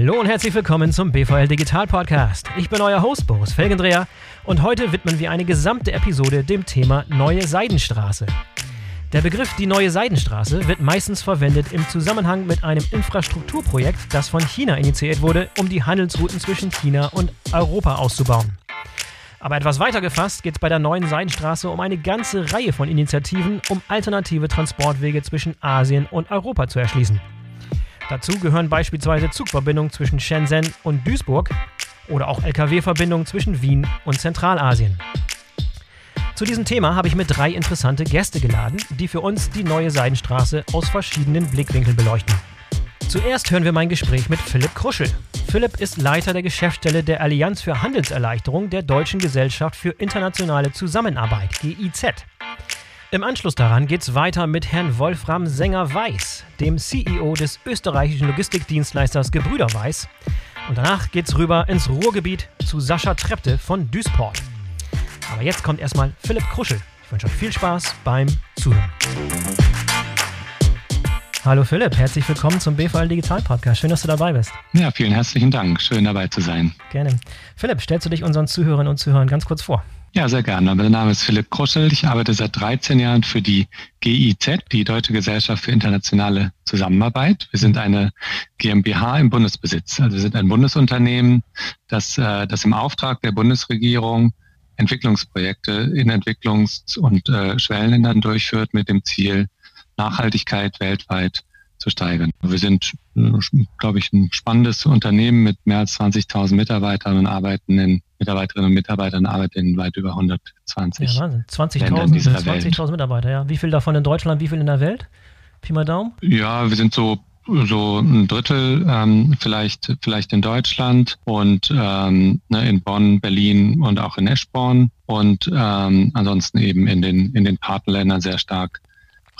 Hallo und herzlich willkommen zum BVL Digital Podcast. Ich bin euer Host Boris Felgendreher und heute widmen wir eine gesamte Episode dem Thema Neue Seidenstraße. Der Begriff die Neue Seidenstraße wird meistens verwendet im Zusammenhang mit einem Infrastrukturprojekt, das von China initiiert wurde, um die Handelsrouten zwischen China und Europa auszubauen. Aber etwas weiter gefasst geht es bei der neuen Seidenstraße um eine ganze Reihe von Initiativen, um alternative Transportwege zwischen Asien und Europa zu erschließen. Dazu gehören beispielsweise Zugverbindungen zwischen Shenzhen und Duisburg oder auch Lkw-Verbindungen zwischen Wien und Zentralasien. Zu diesem Thema habe ich mir drei interessante Gäste geladen, die für uns die neue Seidenstraße aus verschiedenen Blickwinkeln beleuchten. Zuerst hören wir mein Gespräch mit Philipp Kruschel. Philipp ist Leiter der Geschäftsstelle der Allianz für Handelserleichterung der Deutschen Gesellschaft für internationale Zusammenarbeit, GIZ. Im Anschluss daran geht es weiter mit Herrn Wolfram Sänger-Weiß, dem CEO des österreichischen Logistikdienstleisters Gebrüder Weiß. Und danach geht's rüber ins Ruhrgebiet zu Sascha Trepte von Duisport. Aber jetzt kommt erstmal Philipp Kruschel. Ich wünsche euch viel Spaß beim Zuhören. Hallo Philipp, herzlich willkommen zum BVL Digital Podcast. Schön, dass du dabei bist. Ja, vielen herzlichen Dank. Schön dabei zu sein. Gerne. Philipp, stellst du dich unseren Zuhörerinnen und Zuhörern ganz kurz vor? Ja, sehr gerne. Mein Name ist Philipp Kruschel. Ich arbeite seit 13 Jahren für die GIZ, die Deutsche Gesellschaft für internationale Zusammenarbeit. Wir sind eine GmbH im Bundesbesitz. Also wir sind ein Bundesunternehmen, das, äh, das im Auftrag der Bundesregierung Entwicklungsprojekte in Entwicklungs- und äh, Schwellenländern durchführt mit dem Ziel, Nachhaltigkeit weltweit zu steigern. Wir sind, glaube ich, ein spannendes Unternehmen mit mehr als 20.000 Mitarbeitern und arbeiten in Mitarbeiterinnen und Mitarbeitern arbeiten in weit über 120 ja, Wahnsinn. 20.000 20 Mitarbeiter, ja. Wie viel davon in Deutschland, wie viel in der Welt? Pi mal Daumen? Ja, wir sind so so ein Drittel ähm, vielleicht vielleicht in Deutschland und ähm, ne, in Bonn, Berlin und auch in Eschborn und ähm, ansonsten eben in den in den Partnerländern sehr stark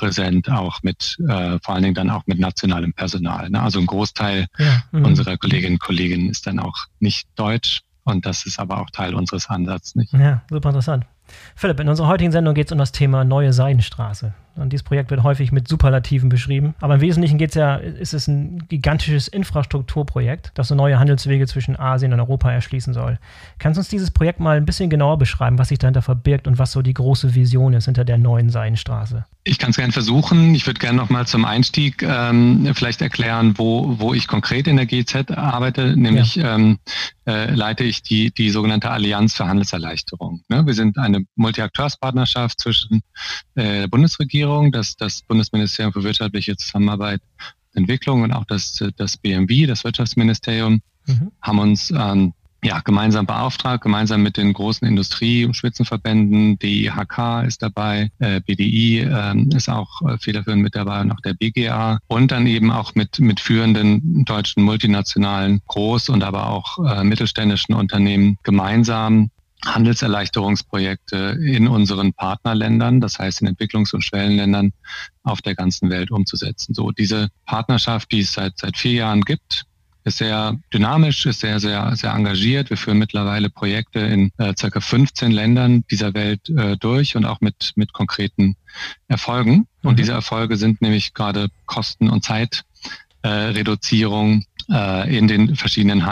präsent, auch mit äh, vor allen Dingen dann auch mit nationalem Personal. Ne? Also ein Großteil ja, mhm. unserer Kolleginnen und Kollegen ist dann auch nicht deutsch und das ist aber auch Teil unseres Ansatzes. Nicht? Ja, super interessant. Philipp, in unserer heutigen Sendung geht es um das Thema Neue Seidenstraße. Und dieses Projekt wird häufig mit Superlativen beschrieben. Aber im Wesentlichen geht's ja, ist es ein gigantisches Infrastrukturprojekt, das so neue Handelswege zwischen Asien und Europa erschließen soll. Kannst du uns dieses Projekt mal ein bisschen genauer beschreiben, was sich dahinter verbirgt und was so die große Vision ist hinter der neuen Seidenstraße? Ich kann es gerne versuchen. Ich würde gerne noch mal zum Einstieg ähm, vielleicht erklären, wo, wo ich konkret in der GZ arbeite. Nämlich ja. ähm, äh, leite ich die, die sogenannte Allianz für Handelserleichterung. Ne? Wir sind eine Multi-Akteurspartnerschaft zwischen äh, Bundesregierung Regierung, dass das Bundesministerium für wirtschaftliche Zusammenarbeit und Entwicklung und auch das, das BMW, das Wirtschaftsministerium, mhm. haben uns ähm, ja, gemeinsam beauftragt, gemeinsam mit den großen Industrie- und Spitzenverbänden. DIHK ist dabei, äh, BDI äh, ist auch äh, federführend mit dabei und auch der BGA und dann eben auch mit, mit führenden deutschen multinationalen Groß- und aber auch äh, mittelständischen Unternehmen gemeinsam Handelserleichterungsprojekte in unseren Partnerländern, das heißt in Entwicklungs- und Schwellenländern auf der ganzen Welt umzusetzen. So diese Partnerschaft, die es seit seit vier Jahren gibt, ist sehr dynamisch, ist sehr sehr sehr engagiert. Wir führen mittlerweile Projekte in äh, circa 15 Ländern dieser Welt äh, durch und auch mit mit konkreten Erfolgen. Und mhm. diese Erfolge sind nämlich gerade Kosten und Zeitreduzierung äh, in den verschiedenen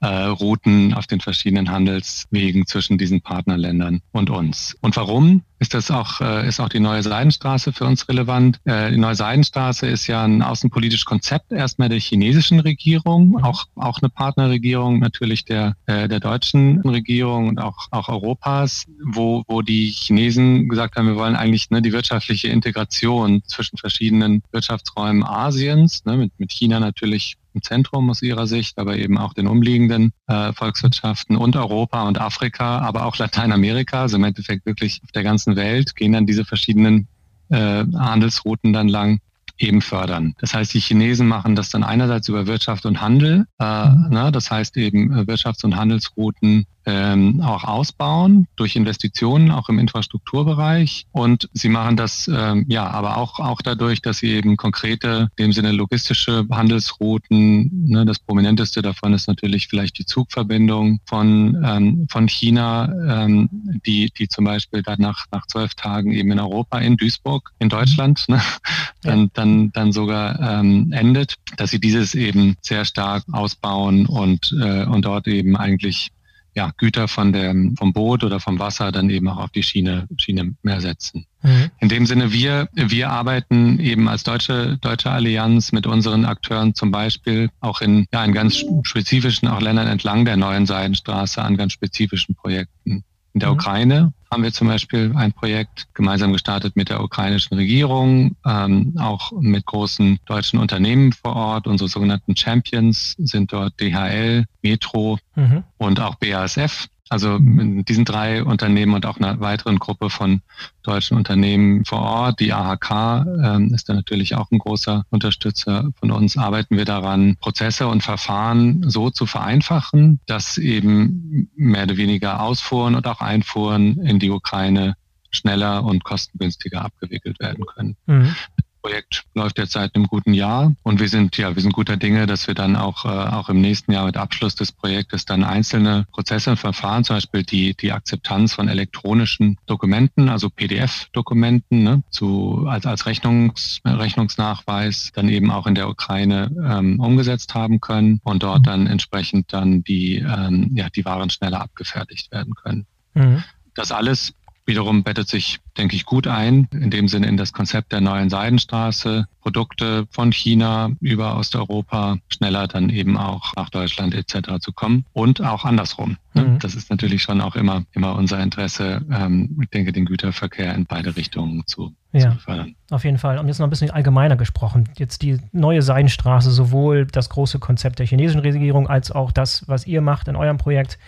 Handelsrouten, auf den verschiedenen Handelswegen zwischen diesen Partnerländern und uns. Und warum? ist das auch, äh, ist auch die neue Seidenstraße für uns relevant. Äh, die neue Seidenstraße ist ja ein außenpolitisches Konzept erstmal der chinesischen Regierung, auch, auch eine Partnerregierung natürlich der, äh, der deutschen Regierung und auch, auch Europas, wo, wo die Chinesen gesagt haben, wir wollen eigentlich ne, die wirtschaftliche Integration zwischen verschiedenen Wirtschaftsräumen Asiens, ne, mit, mit China natürlich im Zentrum aus ihrer Sicht, aber eben auch den umliegenden äh, Volkswirtschaften und Europa und Afrika, aber auch Lateinamerika, also im Endeffekt wirklich auf der ganzen ganzen Welt gehen dann diese verschiedenen äh, Handelsrouten dann lang eben fördern. Das heißt, die Chinesen machen das dann einerseits über Wirtschaft und Handel, äh, mhm. ne, das heißt eben äh, Wirtschafts- und Handelsrouten ähm, auch ausbauen durch Investitionen, auch im Infrastrukturbereich. Und sie machen das ähm, ja, aber auch, auch dadurch, dass sie eben konkrete, in dem Sinne logistische Handelsrouten, ne, das prominenteste davon ist natürlich vielleicht die Zugverbindung von, ähm, von China, ähm, die, die zum Beispiel dann nach, nach zwölf Tagen eben in Europa, in Duisburg, in Deutschland, ne, dann, dann, dann sogar ähm, endet, dass sie dieses eben sehr stark ausbauen und, äh, und dort eben eigentlich ja, Güter von dem, vom Boot oder vom Wasser dann eben auch auf die Schiene, Schiene mehr setzen. Mhm. In dem Sinne, wir, wir arbeiten eben als deutsche, deutsche Allianz mit unseren Akteuren zum Beispiel auch in, ja, in ganz spezifischen auch Ländern entlang der neuen Seidenstraße an ganz spezifischen Projekten. In der mhm. Ukraine haben wir zum Beispiel ein Projekt gemeinsam gestartet mit der ukrainischen Regierung, ähm, auch mit großen deutschen Unternehmen vor Ort. Unsere sogenannten Champions sind dort DHL, Metro mhm. und auch BASF. Also mit diesen drei Unternehmen und auch einer weiteren Gruppe von deutschen Unternehmen vor Ort, die AHK ähm, ist da natürlich auch ein großer Unterstützer von uns, arbeiten wir daran, Prozesse und Verfahren so zu vereinfachen, dass eben mehr oder weniger Ausfuhren und auch Einfuhren in die Ukraine schneller und kostengünstiger abgewickelt werden können. Mhm. Projekt läuft jetzt seit einem guten Jahr und wir sind ja, wir sind guter Dinge, dass wir dann auch äh, auch im nächsten Jahr mit Abschluss des Projektes dann einzelne Prozesse und Verfahren, zum Beispiel die die Akzeptanz von elektronischen Dokumenten, also PDF-Dokumenten, ne, zu als als Rechnungs, Rechnungsnachweis dann eben auch in der Ukraine ähm, umgesetzt haben können und dort dann entsprechend dann die ähm, ja die Waren schneller abgefertigt werden können. Mhm. Das alles wiederum bettet sich, denke ich, gut ein, in dem Sinne in das Konzept der neuen Seidenstraße, Produkte von China über Osteuropa schneller dann eben auch nach Deutschland etc. zu kommen und auch andersrum. Ne? Mhm. Das ist natürlich schon auch immer, immer unser Interesse, ähm, ich denke, den Güterverkehr in beide Richtungen zu, ja, zu fördern. Auf jeden Fall. Und jetzt noch ein bisschen allgemeiner gesprochen. Jetzt die neue Seidenstraße, sowohl das große Konzept der chinesischen Regierung als auch das, was ihr macht in eurem Projekt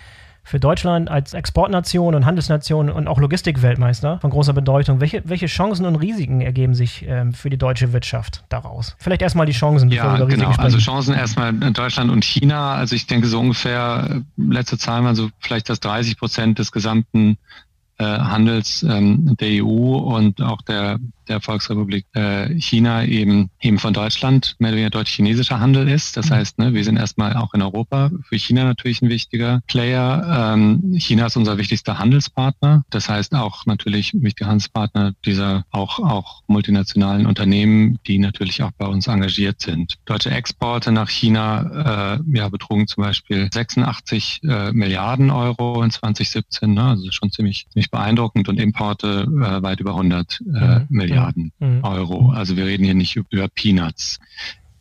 für Deutschland als Exportnation und Handelsnation und auch Logistikweltmeister von großer Bedeutung. Welche, welche Chancen und Risiken ergeben sich ähm, für die deutsche Wirtschaft daraus? Vielleicht erstmal die Chancen. Ja, wir genau. Also Chancen erstmal in Deutschland und China. Also ich denke so ungefähr, äh, letzte Zahl waren so vielleicht das 30 Prozent des gesamten äh, Handels ähm, der EU und auch der der Volksrepublik äh, China eben eben von Deutschland mehr oder weniger deutsch-chinesischer Handel ist. Das mhm. heißt, ne, wir sind erstmal auch in Europa für China natürlich ein wichtiger Player. Ähm, China ist unser wichtigster Handelspartner. Das heißt auch natürlich wichtiger Handelspartner dieser auch auch multinationalen Unternehmen, die natürlich auch bei uns engagiert sind. Deutsche Exporte nach China äh, ja, betrugen zum Beispiel 86 äh, Milliarden Euro in 2017. Ne? Also schon ziemlich, ziemlich beeindruckend und Importe äh, weit über 100 äh, mhm. Milliarden. Milliarden mhm. Euro. Also wir reden hier nicht über Peanuts.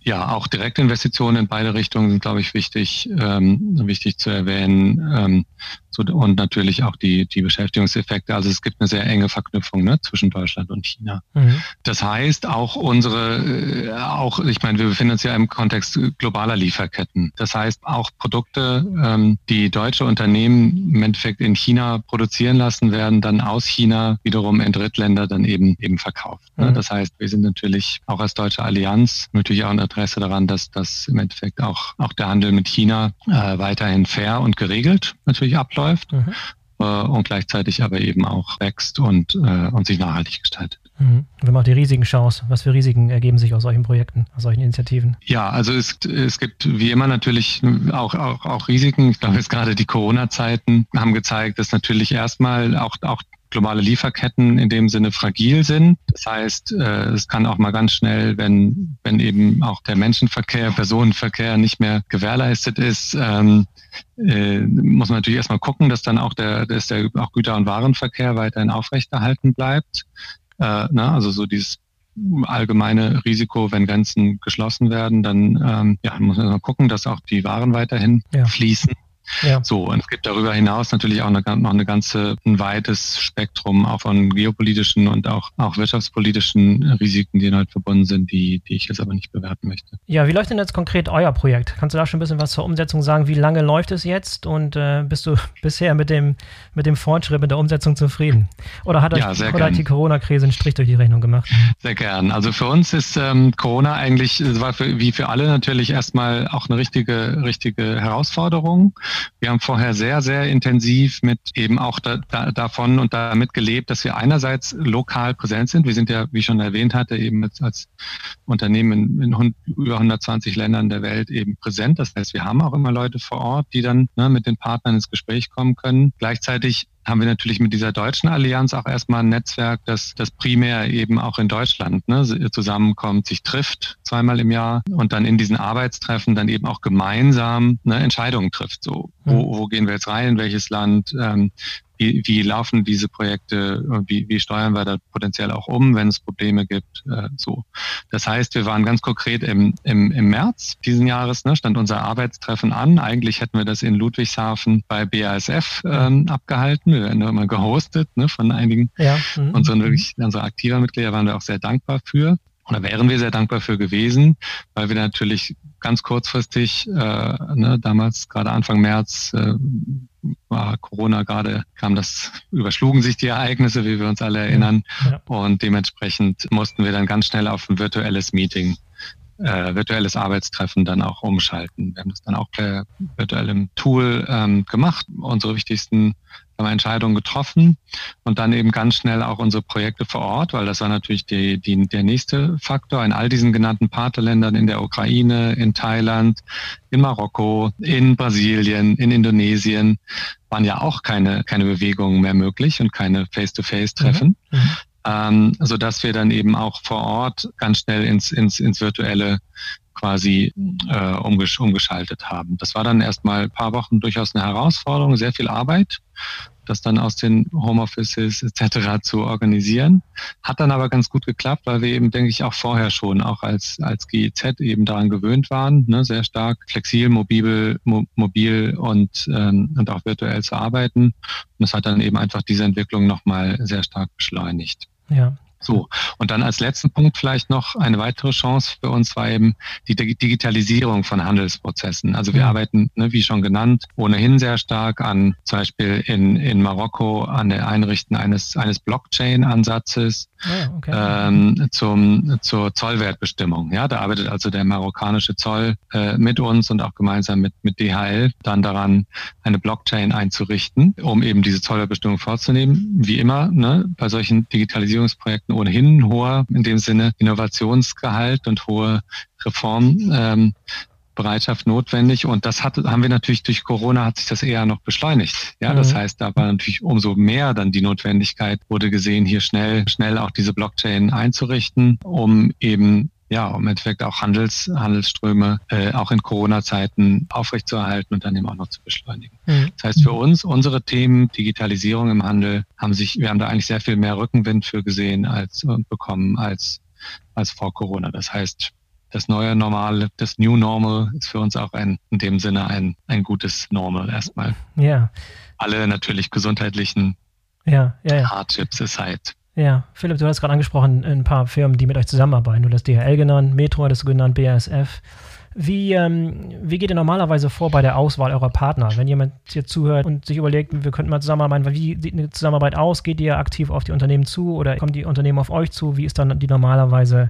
Ja, auch Direktinvestitionen in beide Richtungen sind, glaube ich, wichtig, ähm, wichtig zu erwähnen. Ähm, so, und natürlich auch die, die Beschäftigungseffekte. Also es gibt eine sehr enge Verknüpfung ne, zwischen Deutschland und China. Mhm. Das heißt, auch unsere, äh, auch, ich meine, wir befinden uns ja im Kontext globaler Lieferketten. Das heißt, auch Produkte, ähm, die deutsche Unternehmen im Endeffekt in China produzieren lassen, werden dann aus China wiederum in Drittländer dann eben eben verkauft. Ne? Mhm. Das heißt, wir sind natürlich auch als deutsche Allianz natürlich auch ein Interesse daran, dass das im Endeffekt auch, auch der Handel mit China äh, weiterhin fair und geregelt natürlich abläuft. Mhm. Äh, und gleichzeitig aber eben auch wächst und, äh, und sich nachhaltig gestaltet. Mhm. Wenn man auch die Risiken schaut, was für Risiken ergeben sich aus solchen Projekten, aus solchen Initiativen? Ja, also es, es gibt wie immer natürlich auch, auch, auch Risiken. Ich glaube, jetzt gerade die Corona-Zeiten haben gezeigt, dass natürlich erstmal auch, auch globale Lieferketten in dem Sinne fragil sind. Das heißt, äh, es kann auch mal ganz schnell, wenn, wenn eben auch der Menschenverkehr, Personenverkehr nicht mehr gewährleistet ist, ähm, äh, muss man natürlich erstmal gucken, dass dann auch der, dass der auch Güter- und Warenverkehr weiterhin aufrechterhalten bleibt. Äh, na, also so dieses allgemeine Risiko, wenn Grenzen geschlossen werden, dann ähm, ja, muss man gucken, dass auch die Waren weiterhin ja. fließen. Ja. So, und es gibt darüber hinaus natürlich auch eine, noch eine ganze, ein weites Spektrum auch von geopolitischen und auch, auch wirtschaftspolitischen Risiken, die halt verbunden sind, die, die ich jetzt aber nicht bewerten möchte. Ja, wie läuft denn jetzt konkret euer Projekt? Kannst du da schon ein bisschen was zur Umsetzung sagen? Wie lange läuft es jetzt und äh, bist du bisher mit dem, mit dem Fortschritt, mit der Umsetzung zufrieden? Oder hat, euch, ja, oder hat die Corona-Krise einen Strich durch die Rechnung gemacht? Sehr gern. Also für uns ist ähm, Corona eigentlich, war für, wie für alle natürlich erstmal auch eine richtige, richtige Herausforderung. Wir haben vorher sehr, sehr intensiv mit eben auch da, da, davon und damit gelebt, dass wir einerseits lokal präsent sind. Wir sind ja, wie ich schon erwähnt hatte, eben als, als Unternehmen in, in über 120 Ländern der Welt eben präsent. Das heißt, wir haben auch immer Leute vor Ort, die dann ne, mit den Partnern ins Gespräch kommen können. Gleichzeitig haben wir natürlich mit dieser deutschen Allianz auch erstmal ein Netzwerk, das, das primär eben auch in Deutschland ne, zusammenkommt, sich trifft zweimal im Jahr und dann in diesen Arbeitstreffen dann eben auch gemeinsam ne, Entscheidungen trifft. So, wo, wo gehen wir jetzt rein, in welches Land, ähm, wie, wie laufen diese Projekte, wie, wie steuern wir da potenziell auch um, wenn es Probleme gibt. Äh, so. Das heißt, wir waren ganz konkret im, im, im März diesen Jahres, ne, stand unser Arbeitstreffen an. Eigentlich hätten wir das in Ludwigshafen bei BASF ähm, abgehalten. Wir werden immer gehostet ne, von einigen ja. mhm. unseren wirklich unsere aktiver Mitglieder waren wir auch sehr dankbar für. Da wären wir sehr dankbar für gewesen, weil wir natürlich ganz kurzfristig, äh, ne, damals gerade Anfang März, äh, war Corona gerade, kam das, überschlugen sich die Ereignisse, wie wir uns alle erinnern. Ja. Und dementsprechend mussten wir dann ganz schnell auf ein virtuelles Meeting äh, virtuelles Arbeitstreffen dann auch umschalten. Wir haben das dann auch per virtuellem Tool ähm, gemacht, unsere wichtigsten haben Entscheidungen getroffen und dann eben ganz schnell auch unsere Projekte vor Ort, weil das war natürlich die, die, der nächste Faktor in all diesen genannten Partnerländern, in der Ukraine, in Thailand, in Marokko, in Brasilien, in Indonesien, waren ja auch keine, keine Bewegungen mehr möglich und keine Face-to-Face-Treffen. Mhm. Mhm ähm, so dass wir dann eben auch vor Ort ganz schnell ins, ins, ins virtuelle quasi äh, umgesch umgeschaltet haben. Das war dann erstmal ein paar Wochen durchaus eine Herausforderung, sehr viel Arbeit, das dann aus den Homeoffices etc. zu organisieren. Hat dann aber ganz gut geklappt, weil wir eben, denke ich, auch vorher schon, auch als, als GEZ eben daran gewöhnt waren, ne, sehr stark flexibel, mobil, mo mobil und, ähm, und auch virtuell zu arbeiten. Und das hat dann eben einfach diese Entwicklung nochmal sehr stark beschleunigt. Ja, so, und dann als letzten Punkt vielleicht noch eine weitere Chance für uns war eben die Digitalisierung von Handelsprozessen. Also wir ja. arbeiten, ne, wie schon genannt, ohnehin sehr stark an zum Beispiel in, in Marokko an der Einrichten eines, eines Blockchain-Ansatzes oh, okay. ähm, zum, zur Zollwertbestimmung. Ja, da arbeitet also der marokkanische Zoll äh, mit uns und auch gemeinsam mit, mit DHL dann daran, eine Blockchain einzurichten, um eben diese Zollwertbestimmung vorzunehmen. Wie immer, ne, bei solchen Digitalisierungsprojekten ohnehin hoher, in dem Sinne, Innovationsgehalt und hohe Reformbereitschaft ähm, notwendig. Und das hat, haben wir natürlich durch Corona hat sich das eher noch beschleunigt. Ja, mhm. das heißt, da war natürlich umso mehr dann die Notwendigkeit, wurde gesehen, hier schnell, schnell auch diese Blockchain einzurichten, um eben ja, um im Endeffekt auch Handels, Handelsströme äh, auch in Corona-Zeiten aufrechtzuerhalten und dann eben auch noch zu beschleunigen. Mhm. Das heißt für uns, unsere Themen Digitalisierung im Handel haben sich, wir haben da eigentlich sehr viel mehr Rückenwind für gesehen als und bekommen als, als vor Corona. Das heißt, das neue Normal, das New Normal ist für uns auch ein, in dem Sinne ein, ein gutes Normal erstmal. Ja. Alle natürlich gesundheitlichen ja, ja, ja. Hardships aside. Ja, Philipp, du hast gerade angesprochen, ein paar Firmen, die mit euch zusammenarbeiten. Du hast DHL genannt, Metro hattest du genannt, BASF. Wie, ähm, wie geht ihr normalerweise vor bei der Auswahl eurer Partner? Wenn jemand hier zuhört und sich überlegt, wir könnten mal zusammenarbeiten, wie sieht eine Zusammenarbeit aus? Geht ihr aktiv auf die Unternehmen zu oder kommen die Unternehmen auf euch zu? Wie ist dann die normalerweise,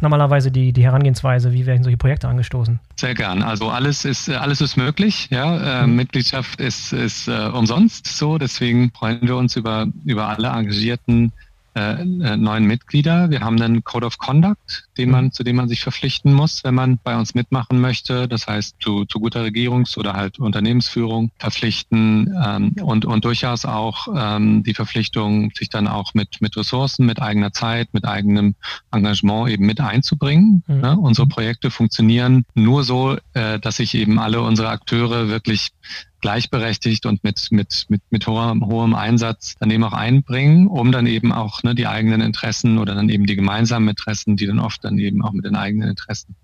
normalerweise die, die Herangehensweise? Wie werden solche Projekte angestoßen? Sehr gern. Also alles ist, alles ist möglich. Ja, äh. Mitgliedschaft ist, ist äh, umsonst so. Deswegen freuen wir uns über, über alle engagierten äh, äh, neuen Mitglieder. Wir haben einen Code of Conduct, den man, zu dem man sich verpflichten muss, wenn man bei uns mitmachen möchte. Das heißt, zu, zu guter Regierungs- oder halt Unternehmensführung verpflichten ähm, und, und durchaus auch ähm, die Verpflichtung, sich dann auch mit, mit Ressourcen, mit eigener Zeit, mit eigenem Engagement eben mit einzubringen. Mhm. Ja, unsere Projekte funktionieren nur so, äh, dass sich eben alle unsere Akteure wirklich gleichberechtigt und mit, mit, mit, mit hohem, hohem Einsatz dann eben auch einbringen, um dann eben auch ne, die eigenen Interessen oder dann eben die gemeinsamen Interessen, die dann oft dann eben auch mit den eigenen Interessen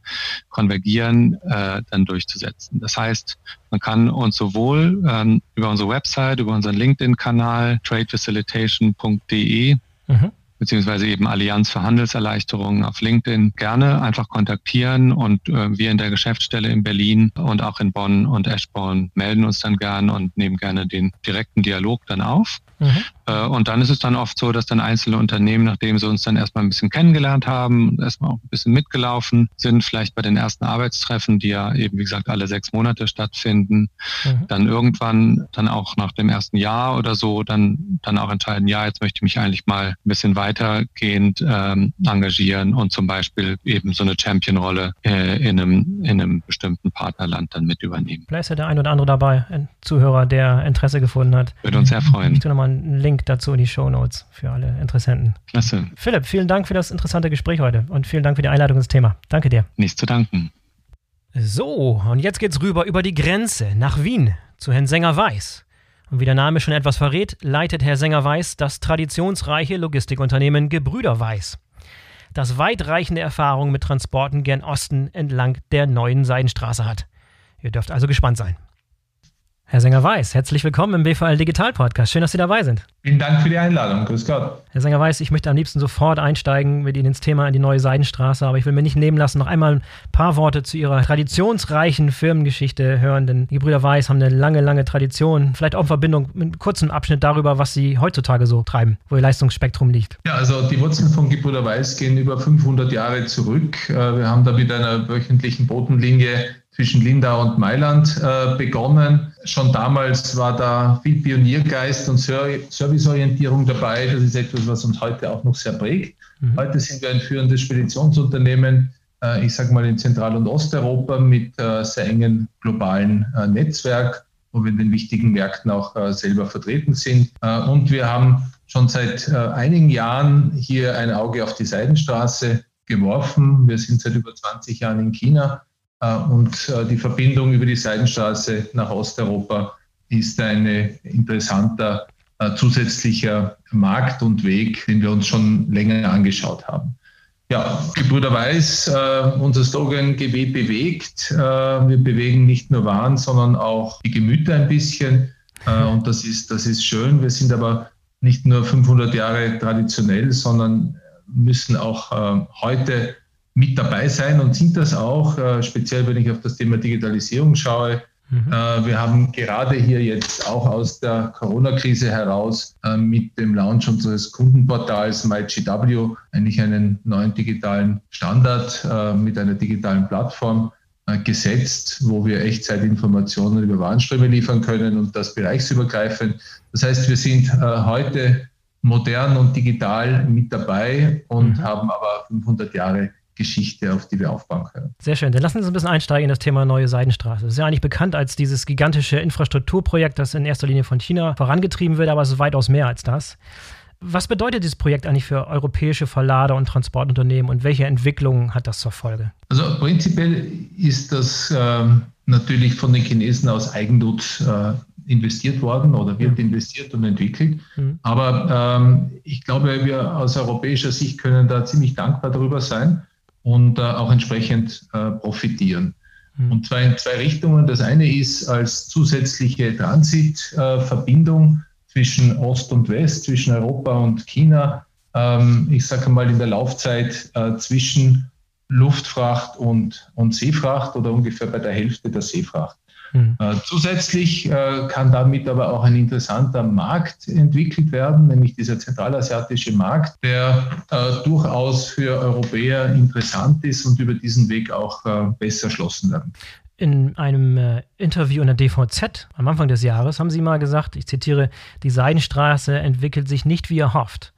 konvergieren, äh, dann durchzusetzen. Das heißt, man kann uns sowohl ähm, über unsere Website, über unseren LinkedIn-Kanal tradefacilitation.de mhm beziehungsweise eben Allianz für Handelserleichterungen auf LinkedIn gerne einfach kontaktieren und äh, wir in der Geschäftsstelle in Berlin und auch in Bonn und Eschborn melden uns dann gern und nehmen gerne den direkten Dialog dann auf. Mhm. Äh, und dann ist es dann oft so, dass dann einzelne Unternehmen, nachdem sie uns dann erstmal ein bisschen kennengelernt haben, erstmal auch ein bisschen mitgelaufen sind, vielleicht bei den ersten Arbeitstreffen, die ja eben, wie gesagt, alle sechs Monate stattfinden, mhm. dann irgendwann dann auch nach dem ersten Jahr oder so dann, dann auch entscheiden, ja, jetzt möchte ich mich eigentlich mal ein bisschen weitergehend ähm, engagieren und zum Beispiel eben so eine Champion-Rolle äh, in, einem, in einem bestimmten Partnerland dann mit übernehmen. Vielleicht ist ja der ein oder andere dabei, ein Zuhörer, der Interesse gefunden hat. Würde uns sehr freuen. Ich tue nochmal einen Link dazu in die Show Notes für alle Interessenten. Klasse. Philipp, vielen Dank für das interessante Gespräch heute und vielen Dank für die Einladung ins Thema. Danke dir. Nichts zu danken. So, und jetzt geht's rüber über die Grenze nach Wien zu Herrn Sänger Weiß. Und wie der Name schon etwas verrät, leitet Herr Sänger Weiß das traditionsreiche Logistikunternehmen Gebrüder Weiß, das weitreichende Erfahrungen mit Transporten gen Osten entlang der neuen Seidenstraße hat. Ihr dürft also gespannt sein. Herr Sänger-Weiß, herzlich willkommen im BVL Digital Podcast. Schön, dass Sie dabei sind. Vielen Dank für die Einladung. Grüß Gott. Herr Sänger-Weiß, ich möchte am liebsten sofort einsteigen mit Ihnen ins Thema in die neue Seidenstraße, aber ich will mir nicht nehmen lassen, noch einmal ein paar Worte zu Ihrer traditionsreichen Firmengeschichte hören, denn die Brüder Weiß haben eine lange, lange Tradition, vielleicht auch in Verbindung mit einem kurzen Abschnitt darüber, was Sie heutzutage so treiben, wo Ihr Leistungsspektrum liegt. Ja, also die Wurzeln von Gebrüder Weiß gehen über 500 Jahre zurück. Äh, wir haben da mit einer wöchentlichen Botenlinie zwischen Lindau und Mailand äh, begonnen. Schon damals war da viel Pioniergeist und Serviceorientierung dabei. Das ist etwas, was uns heute auch noch sehr prägt. Mhm. Heute sind wir ein führendes Speditionsunternehmen, äh, ich sage mal in Zentral- und Osteuropa mit äh, sehr engen globalen äh, Netzwerk, wo wir in den wichtigen Märkten auch äh, selber vertreten sind. Äh, und wir haben schon seit einigen Jahren hier ein Auge auf die Seidenstraße geworfen. Wir sind seit über 20 Jahren in China und äh, die Verbindung über die Seidenstraße nach Osteuropa ist ein interessanter äh, zusätzlicher Markt und Weg, den wir uns schon länger angeschaut haben. Ja, Gebrüder Weiß, unser Slogan GW bewegt. wir bewegen nicht nur Waren, sondern auch die Gemüter ein bisschen. und das ist, das ist schön. Wir sind aber nicht nur 500 Jahre traditionell, sondern müssen auch heute mit dabei sein und sind das auch, äh, speziell wenn ich auf das Thema Digitalisierung schaue. Mhm. Äh, wir haben gerade hier jetzt auch aus der Corona-Krise heraus äh, mit dem Launch unseres Kundenportals MyGW eigentlich einen neuen digitalen Standard mit einer digitalen Plattform gesetzt, wo wir Echtzeitinformationen über Warenströme liefern können und das bereichsübergreifend. Das heißt, wir sind heute modern und digital mit dabei und mhm. haben aber 500 Jahre Geschichte, auf die wir aufbauen können. Sehr schön. Dann lassen Sie uns ein bisschen einsteigen in das Thema Neue Seidenstraße. Das ist ja eigentlich bekannt als dieses gigantische Infrastrukturprojekt, das in erster Linie von China vorangetrieben wird, aber es ist weitaus mehr als das. Was bedeutet dieses Projekt eigentlich für europäische Verlader und Transportunternehmen und welche Entwicklungen hat das zur Folge? Also prinzipiell ist das ähm, natürlich von den Chinesen aus Eigennutz äh, investiert worden oder wird mhm. investiert und entwickelt. Mhm. Aber ähm, ich glaube, wir aus europäischer Sicht können da ziemlich dankbar darüber sein, und äh, auch entsprechend äh, profitieren. Mhm. Und zwar in zwei Richtungen. Das eine ist als zusätzliche Transitverbindung zwischen Ost und West, zwischen Europa und China. Ähm, ich sage mal in der Laufzeit äh, zwischen Luftfracht und, und Seefracht oder ungefähr bei der Hälfte der Seefracht. Mhm. Äh, zusätzlich äh, kann damit aber auch ein interessanter Markt entwickelt werden, nämlich dieser zentralasiatische Markt, der äh, durchaus für Europäer interessant ist und über diesen Weg auch besser erschlossen werden. In einem äh, Interview in der DVZ am Anfang des Jahres haben Sie mal gesagt, ich zitiere, die Seidenstraße entwickelt sich nicht wie erhofft.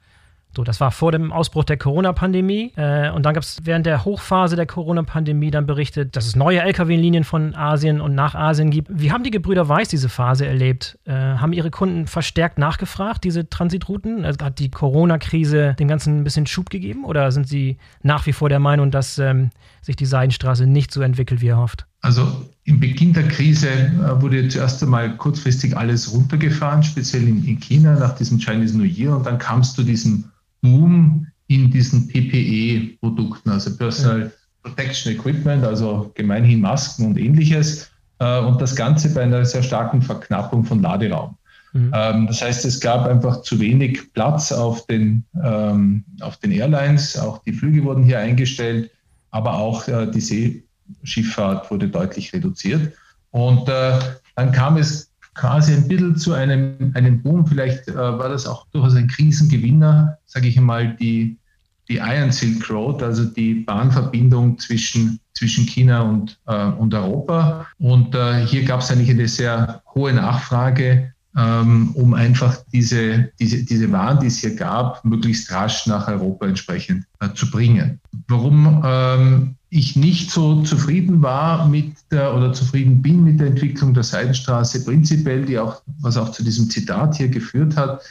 So, das war vor dem Ausbruch der Corona-Pandemie. Äh, und dann gab es während der Hochphase der Corona-Pandemie dann berichtet, dass es neue Lkw-Linien von Asien und nach Asien gibt. Wie haben die Gebrüder Weiß diese Phase erlebt? Äh, haben ihre Kunden verstärkt nachgefragt, diese Transitrouten? Also hat die Corona-Krise dem Ganzen ein bisschen Schub gegeben? Oder sind sie nach wie vor der Meinung, dass ähm, sich die Seidenstraße nicht so entwickelt, wie erhofft? Also im Beginn der Krise äh, wurde zuerst einmal kurzfristig alles runtergefahren, speziell in, in China nach diesem Chinese New Year. Und dann kam es zu diesem Boom in diesen PPE-Produkten, also Personal Protection Equipment, also gemeinhin Masken und ähnliches. Äh, und das Ganze bei einer sehr starken Verknappung von Laderaum. Mhm. Ähm, das heißt, es gab einfach zu wenig Platz auf den, ähm, auf den Airlines. Auch die Flüge wurden hier eingestellt, aber auch äh, die Seeschifffahrt wurde deutlich reduziert. Und äh, dann kam es quasi ein bisschen zu einem, einem Boom. Vielleicht äh, war das auch durchaus ein Krisengewinner, sage ich einmal, die, die Iron Silk Road, also die Bahnverbindung zwischen, zwischen China und, äh, und Europa. Und äh, hier gab es eigentlich eine sehr hohe Nachfrage, ähm, um einfach diese, diese, diese Waren, die es hier gab, möglichst rasch nach Europa entsprechend äh, zu bringen. Warum ähm, ich nicht so zufrieden war mit der oder zufrieden bin mit der Entwicklung der Seidenstraße prinzipiell, die auch, was auch zu diesem Zitat hier geführt hat,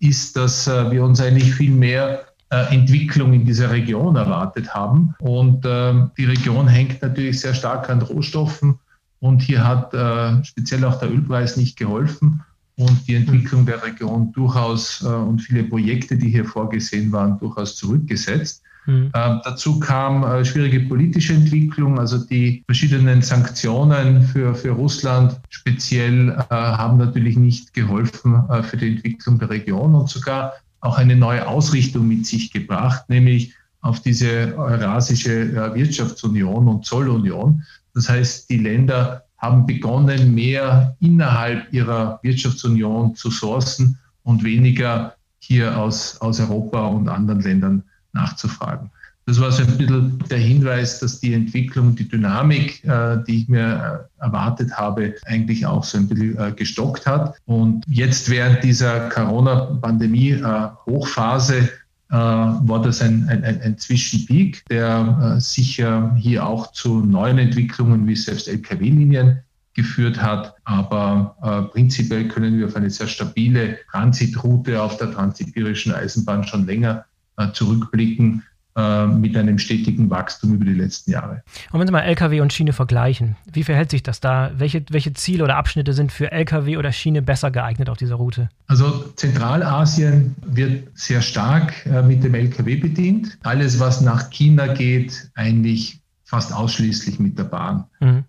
ist, dass äh, wir uns eigentlich viel mehr äh, Entwicklung in dieser Region erwartet haben. Und äh, die Region hängt natürlich sehr stark an Rohstoffen. Und hier hat äh, speziell auch der Ölpreis nicht geholfen und die Entwicklung der Region durchaus äh, und viele Projekte, die hier vorgesehen waren, durchaus zurückgesetzt. Mhm. Äh, dazu kam äh, schwierige politische Entwicklung, also die verschiedenen Sanktionen für, für Russland speziell äh, haben natürlich nicht geholfen äh, für die Entwicklung der Region und sogar auch eine neue Ausrichtung mit sich gebracht, nämlich auf diese Eurasische äh, Wirtschaftsunion und Zollunion. Das heißt, die Länder haben begonnen, mehr innerhalb ihrer Wirtschaftsunion zu sourcen und weniger hier aus, aus Europa und anderen Ländern nachzufragen. Das war so ein bisschen der Hinweis, dass die Entwicklung, die Dynamik, äh, die ich mir äh, erwartet habe, eigentlich auch so ein bisschen äh, gestockt hat. Und jetzt während dieser Corona-Pandemie-Hochphase war das ein, ein, ein Zwischenpeak, der sicher hier auch zu neuen Entwicklungen wie selbst Lkw-Linien geführt hat. Aber äh, prinzipiell können wir auf eine sehr stabile Transitroute auf der transsibirischen Eisenbahn schon länger zurückblicken äh, mit einem stetigen Wachstum über die letzten Jahre. Und wenn Sie mal Lkw und Schiene vergleichen, wie verhält sich das da? Welche, welche Ziele oder Abschnitte sind für Lkw oder Schiene besser geeignet auf dieser Route? Also Zentralasien wird sehr stark äh, mit dem Lkw bedient. Alles, was nach China geht, eigentlich fast ausschließlich mit der Bahn. Mhm.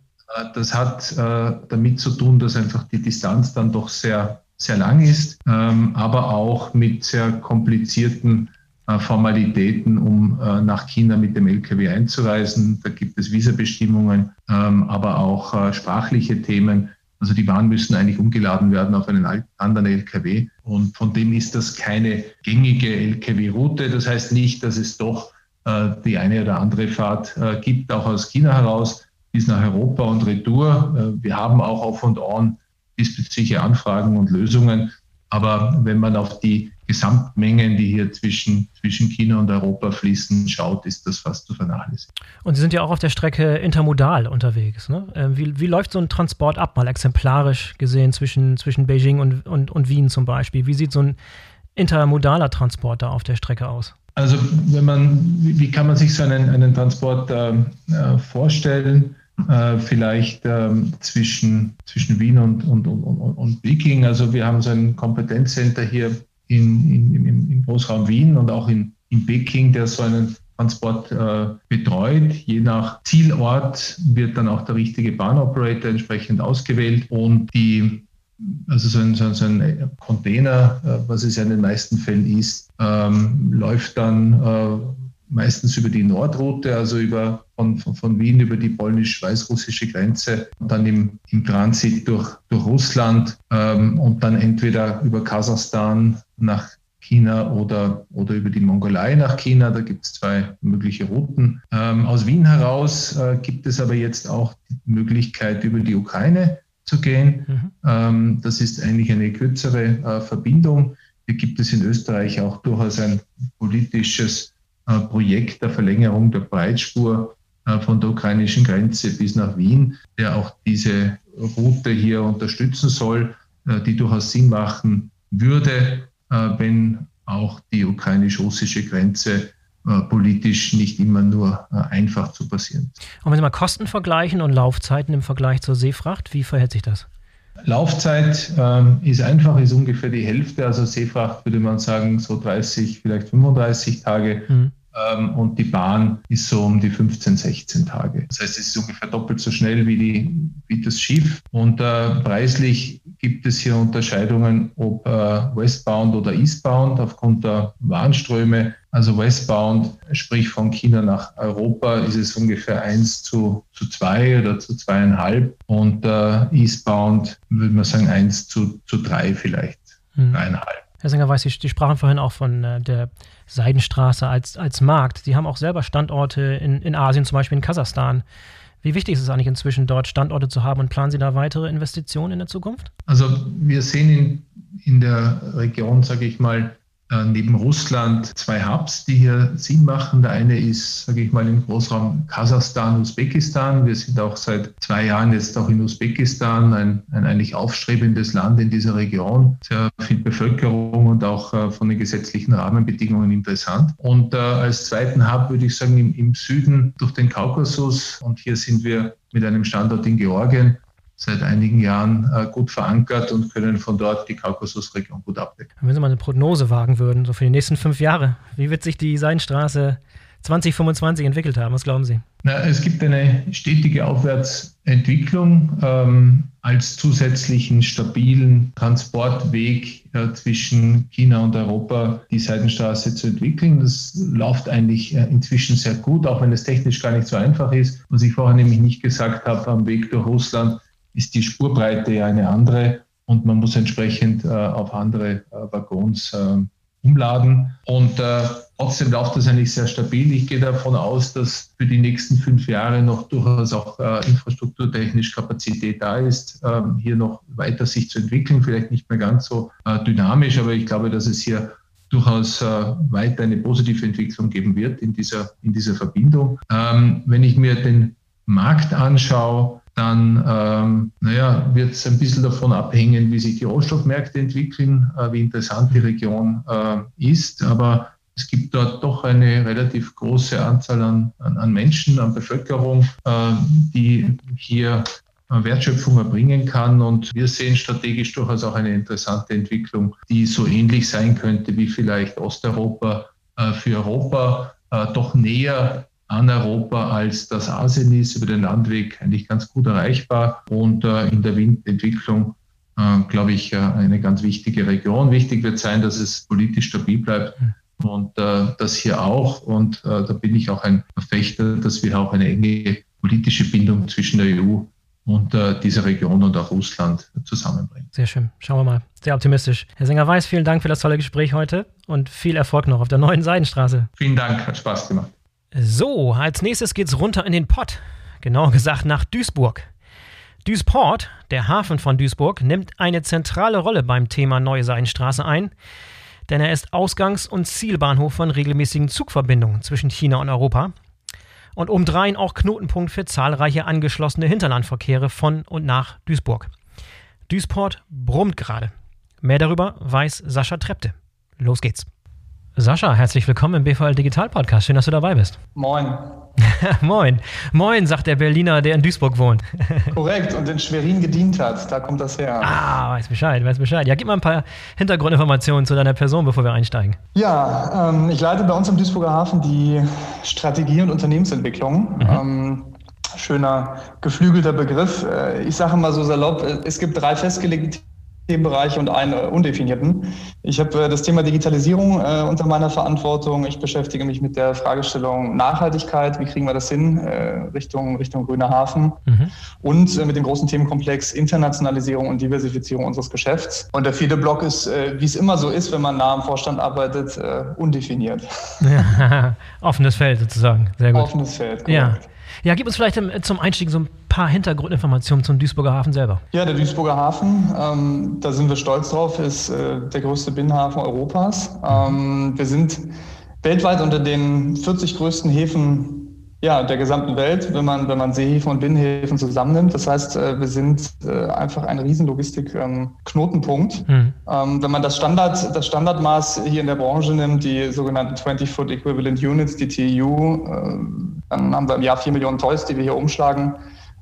Das hat damit zu tun, dass einfach die Distanz dann doch sehr, sehr lang ist, ähm, aber auch mit sehr komplizierten äh, Formalitäten, um äh, nach China mit dem Lkw einzureisen. Da gibt es Visabestimmungen, ähm, aber auch äh, sprachliche Themen. Also die Waren müssen eigentlich umgeladen werden auf einen anderen Lkw. Und von dem ist das keine gängige Lkw-Route. Das heißt nicht, dass es doch die eine oder andere Fahrt gibt, auch aus China heraus bis nach Europa und Retour. Wir haben auch auf und on diesbezügliche Anfragen und Lösungen. Aber wenn man auf die Gesamtmengen, die hier zwischen, zwischen China und Europa fließen, schaut, ist das fast zu vernachlässigen. Und Sie sind ja auch auf der Strecke intermodal unterwegs. Ne? Ähm, wie, wie läuft so ein Transport ab, mal exemplarisch gesehen zwischen, zwischen Beijing und, und, und Wien zum Beispiel? Wie sieht so ein intermodaler Transport da auf der Strecke aus? Also wenn man, wie kann man sich so einen, einen Transport äh, äh vorstellen? Äh, vielleicht ähm, zwischen, zwischen Wien und, und, und, und Peking. Also wir haben so ein Kompetenzcenter hier in, in, im, im Großraum Wien und auch in, in Peking, der so einen Transport äh, betreut. Je nach Zielort wird dann auch der richtige Bahnoperator entsprechend ausgewählt und die also so ein, so ein Container, äh, was es ja in den meisten Fällen ist, ähm, läuft dann äh, meistens über die Nordroute, also über, von, von, von Wien über die polnisch-weißrussische Grenze und dann im, im Transit durch, durch Russland ähm, und dann entweder über Kasachstan nach China oder, oder über die Mongolei nach China. Da gibt es zwei mögliche Routen. Ähm, aus Wien heraus äh, gibt es aber jetzt auch die Möglichkeit, über die Ukraine zu gehen. Mhm. Ähm, das ist eigentlich eine kürzere äh, Verbindung. Hier gibt es in Österreich auch durchaus ein politisches Projekt der Verlängerung der Breitspur äh, von der ukrainischen Grenze bis nach Wien, der auch diese Route hier unterstützen soll, äh, die durchaus Sinn machen würde, wenn auch die ukrainisch-russische Grenze politisch nicht immer nur einfach zu passieren. Und wenn Sie mal Kosten vergleichen und Laufzeiten im Vergleich zur Seefracht, wie verhält sich das? Laufzeit ähm, ist einfach, ist ungefähr die Hälfte. Also Seefracht würde man sagen so 30, vielleicht 35 Tage. Mhm. Ähm, und die Bahn ist so um die 15, 16 Tage. Das heißt, es ist ungefähr doppelt so schnell wie, die, wie das Schiff. Und äh, preislich gibt es hier Unterscheidungen, ob äh, Westbound oder Eastbound aufgrund der Warenströme. Also Westbound, sprich von China nach Europa, ist es ungefähr 1 zu, zu 2 oder zu 2,5. Und äh, Eastbound würde man sagen 1 zu, zu 3 vielleicht, hm. 3,5. Herr Sänger weiß, Sie sprachen vorhin auch von äh, der Seidenstraße als, als Markt. Sie haben auch selber Standorte in, in Asien, zum Beispiel in Kasachstan. Wie wichtig ist es eigentlich inzwischen, dort Standorte zu haben und planen Sie da weitere Investitionen in der Zukunft? Also wir sehen in, in der Region, sage ich mal, neben Russland zwei Hubs, die hier Sinn machen. Der eine ist, sage ich mal, im Großraum Kasachstan, Usbekistan. Wir sind auch seit zwei Jahren jetzt auch in Usbekistan, ein, ein eigentlich aufstrebendes Land in dieser Region. Sehr viel Bevölkerung und auch äh, von den gesetzlichen Rahmenbedingungen interessant. Und äh, als zweiten Hub würde ich sagen, im, im Süden durch den Kaukasus. Und hier sind wir mit einem Standort in Georgien seit einigen Jahren äh, gut verankert und können von dort die Kaukasusregion gut abdecken. Wenn Sie mal eine Prognose wagen würden, so für die nächsten fünf Jahre, wie wird sich die Seidenstraße 2025 entwickelt haben? Was glauben Sie? Na, es gibt eine stetige Aufwärtsentwicklung ähm, als zusätzlichen stabilen Transportweg äh, zwischen China und Europa die Seidenstraße zu entwickeln. Das läuft eigentlich äh, inzwischen sehr gut, auch wenn es technisch gar nicht so einfach ist. Was ich vorher nämlich nicht gesagt habe, am Weg durch Russland ist die Spurbreite ja eine andere und man muss entsprechend äh, auf andere äh, Waggons äh, umladen. Und äh, trotzdem läuft das eigentlich sehr stabil. Ich gehe davon aus, dass für die nächsten fünf Jahre noch durchaus auch äh, infrastrukturtechnisch Kapazität da ist, ähm, hier noch weiter sich zu entwickeln. Vielleicht nicht mehr ganz so äh, dynamisch, aber ich glaube, dass es hier durchaus äh, weiter eine positive Entwicklung geben wird in dieser, in dieser Verbindung. Ähm, wenn ich mir den Markt anschaue, dann ähm, naja, wird es ein bisschen davon abhängen, wie sich die Rohstoffmärkte entwickeln, äh, wie interessant die Region äh, ist. Aber es gibt dort doch eine relativ große Anzahl an, an, an Menschen, an Bevölkerung, äh, die hier äh, Wertschöpfung erbringen kann. Und wir sehen strategisch durchaus auch eine interessante Entwicklung, die so ähnlich sein könnte wie vielleicht Osteuropa äh, für Europa, äh, doch näher an Europa als das Asien ist, über den Landweg eigentlich ganz gut erreichbar und äh, in der Windentwicklung, äh, glaube ich, äh, eine ganz wichtige Region. Wichtig wird sein, dass es politisch stabil bleibt und äh, das hier auch. Und äh, da bin ich auch ein Verfechter, dass wir auch eine enge politische Bindung zwischen der EU und äh, dieser Region und auch Russland zusammenbringen. Sehr schön. Schauen wir mal. Sehr optimistisch. Herr Sänger-Weiß, vielen Dank für das tolle Gespräch heute und viel Erfolg noch auf der neuen Seidenstraße. Vielen Dank, hat Spaß gemacht. So, als nächstes geht's runter in den Pott. Genauer gesagt nach Duisburg. Duisport, der Hafen von Duisburg, nimmt eine zentrale Rolle beim Thema Neue Seidenstraße ein, denn er ist Ausgangs- und Zielbahnhof von regelmäßigen Zugverbindungen zwischen China und Europa und obendrein auch Knotenpunkt für zahlreiche angeschlossene Hinterlandverkehre von und nach Duisburg. Duisport brummt gerade. Mehr darüber weiß Sascha Trepte. Los geht's. Sascha, herzlich willkommen im BVL Digital Podcast. Schön, dass du dabei bist. Moin. Moin. Moin, sagt der Berliner, der in Duisburg wohnt. Korrekt und in Schwerin gedient hat. Da kommt das her. Ah, weiß Bescheid, weiß Bescheid. Ja, gib mal ein paar Hintergrundinformationen zu deiner Person, bevor wir einsteigen. Ja, ähm, ich leite bei uns im Duisburger Hafen die Strategie und Unternehmensentwicklung. Mhm. Ähm, schöner, geflügelter Begriff. Äh, ich sage mal so salopp, äh, es gibt drei festgelegte Themenbereiche und einen undefinierten. Ich habe äh, das Thema Digitalisierung äh, unter meiner Verantwortung. Ich beschäftige mich mit der Fragestellung Nachhaltigkeit. Wie kriegen wir das hin äh, Richtung, Richtung grüner Hafen? Mhm. Und äh, mit dem großen Themenkomplex Internationalisierung und Diversifizierung unseres Geschäfts. Und der vierte Block ist, äh, wie es immer so ist, wenn man nah am Vorstand arbeitet, äh, undefiniert. Ja, offenes Feld sozusagen. Sehr gut. Offenes Feld. Korrekt. Ja. Ja, gib uns vielleicht zum Einstieg so ein paar Hintergrundinformationen zum Duisburger Hafen selber. Ja, der Duisburger Hafen, ähm, da sind wir stolz drauf, ist äh, der größte Binnenhafen Europas. Ähm, wir sind weltweit unter den 40 größten Häfen ja, der gesamten Welt, wenn man, wenn man Seehäfen und Binnenhäfen zusammennimmt. Das heißt, äh, wir sind äh, einfach ein riesen Logistik-Knotenpunkt. Ähm, mhm. Wenn man das, Standard, das Standardmaß hier in der Branche nimmt, die sogenannten 20-Foot Equivalent Units, die TEU, äh, dann haben wir im Jahr 4 Millionen Toys, die wir hier umschlagen.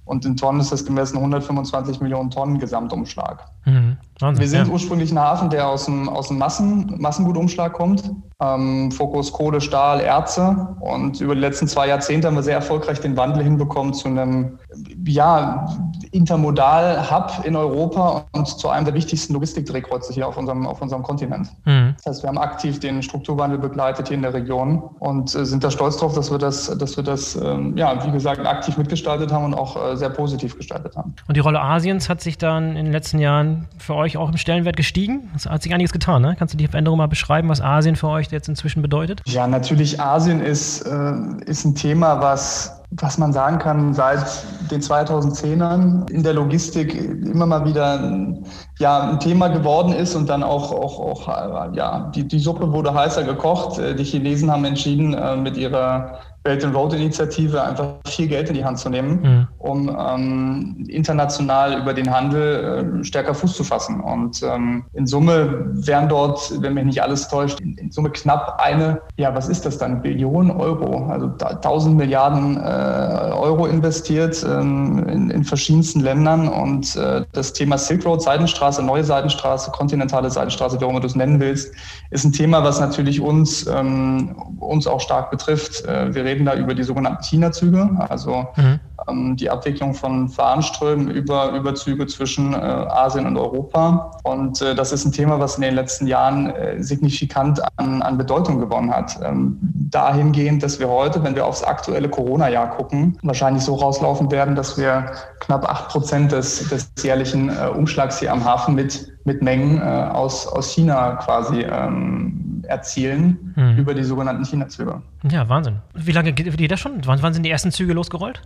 Und in Tonnen ist das gemessen 125 Millionen Tonnen Gesamtumschlag. Mhm. Wahnsinn, wir sind ja. ursprünglich ein Hafen, der aus dem, aus dem Massen, Massengutumschlag kommt. Ähm, Fokus Kohle, Stahl, Erze. Und über die letzten zwei Jahrzehnte haben wir sehr erfolgreich den Wandel hinbekommen zu einem ja, Intermodal-Hub in Europa und zu einem der wichtigsten Logistikdrehkreuze hier auf unserem, auf unserem Kontinent. Mhm. Das heißt, wir haben aktiv den Strukturwandel begleitet hier in der Region und äh, sind da stolz drauf, dass wir das, dass wir das ähm, ja, wie gesagt, aktiv mitgestaltet haben und auch äh, sehr positiv gestaltet haben. Und die Rolle Asiens hat sich dann in den letzten Jahren für euch auch im Stellenwert gestiegen? Es hat sich einiges getan, ne? Kannst du die Veränderung mal beschreiben, was Asien für euch jetzt inzwischen bedeutet? Ja, natürlich, Asien ist, äh, ist ein Thema, was was man sagen kann, seit den 2010ern in der Logistik immer mal wieder ja, ein Thema geworden ist und dann auch, auch, auch ja, die, die Suppe wurde heißer gekocht. Die Chinesen haben entschieden, äh, mit ihrer Belt and Road Initiative einfach viel Geld in die Hand zu nehmen, mhm. um ähm, international über den Handel äh, stärker Fuß zu fassen. Und ähm, in Summe wären dort, wenn mich nicht alles täuscht, in, in, Summe knapp eine, ja, was ist das dann? Billion Euro, also 1000 Milliarden äh, Euro investiert ähm, in, in, verschiedensten Ländern. Und äh, das Thema Silk Road, Seidenstraße, neue Seidenstraße, kontinentale Seidenstraße, wie auch immer du es nennen willst, ist ein Thema, was natürlich uns, ähm, uns auch stark betrifft. Äh, wir reden da über die sogenannten China-Züge, also mhm. ähm, die Abwicklung von Warenströmen über, über Züge zwischen äh, Asien und Europa. Und äh, das ist ein Thema, was in den letzten Jahren äh, signifikant an, an Bedeutung gewonnen hat. Ähm, dahingehend, dass wir heute, wenn wir aufs aktuelle Corona-Jahr gucken, wahrscheinlich so rauslaufen werden, dass wir knapp acht Prozent des, des jährlichen äh, Umschlags hier am Hafen mit, mit Mengen äh, aus, aus China quasi ähm, erzielen hm. über die sogenannten China-Züge. Ja, Wahnsinn. Wie lange geht das schon? Wann, wann, sind die ersten Züge losgerollt?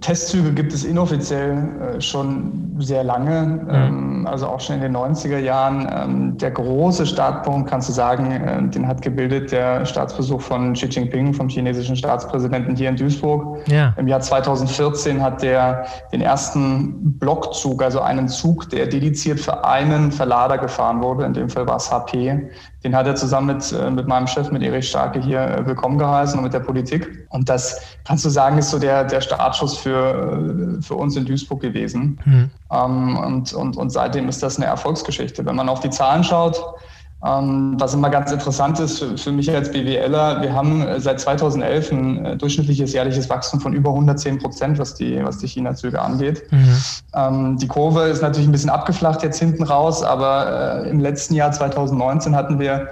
Testzüge gibt es inoffiziell äh, schon sehr lange, hm. ähm, also auch schon in den 90er Jahren. Ähm, der große Startpunkt, kannst du sagen, äh, den hat gebildet der Staatsbesuch von Xi Jinping, vom chinesischen Staatspräsidenten hier in Duisburg. Ja. Im Jahr 2014 hat der den ersten Blockzug, also einen Zug, der dediziert für einen Verlader gefahren wurde, in dem Fall war es HP, den hat er zusammen mit, äh, mit meinem Chef, mit Erich Starke hier äh, willkommen geheißen und mit der Politik. Und das kannst du sagen, ist so der, der Startschuss für, äh, für uns in Duisburg gewesen. Mhm. Ähm, und, und, und seitdem ist das eine Erfolgsgeschichte. Wenn man auf die Zahlen schaut, ähm, was immer ganz interessant ist für, für mich als BWLer, wir haben äh, seit 2011 ein äh, durchschnittliches jährliches Wachstum von über 110 Prozent, was die, was die China-Züge angeht. Mhm. Ähm, die Kurve ist natürlich ein bisschen abgeflacht jetzt hinten raus, aber äh, im letzten Jahr 2019 hatten wir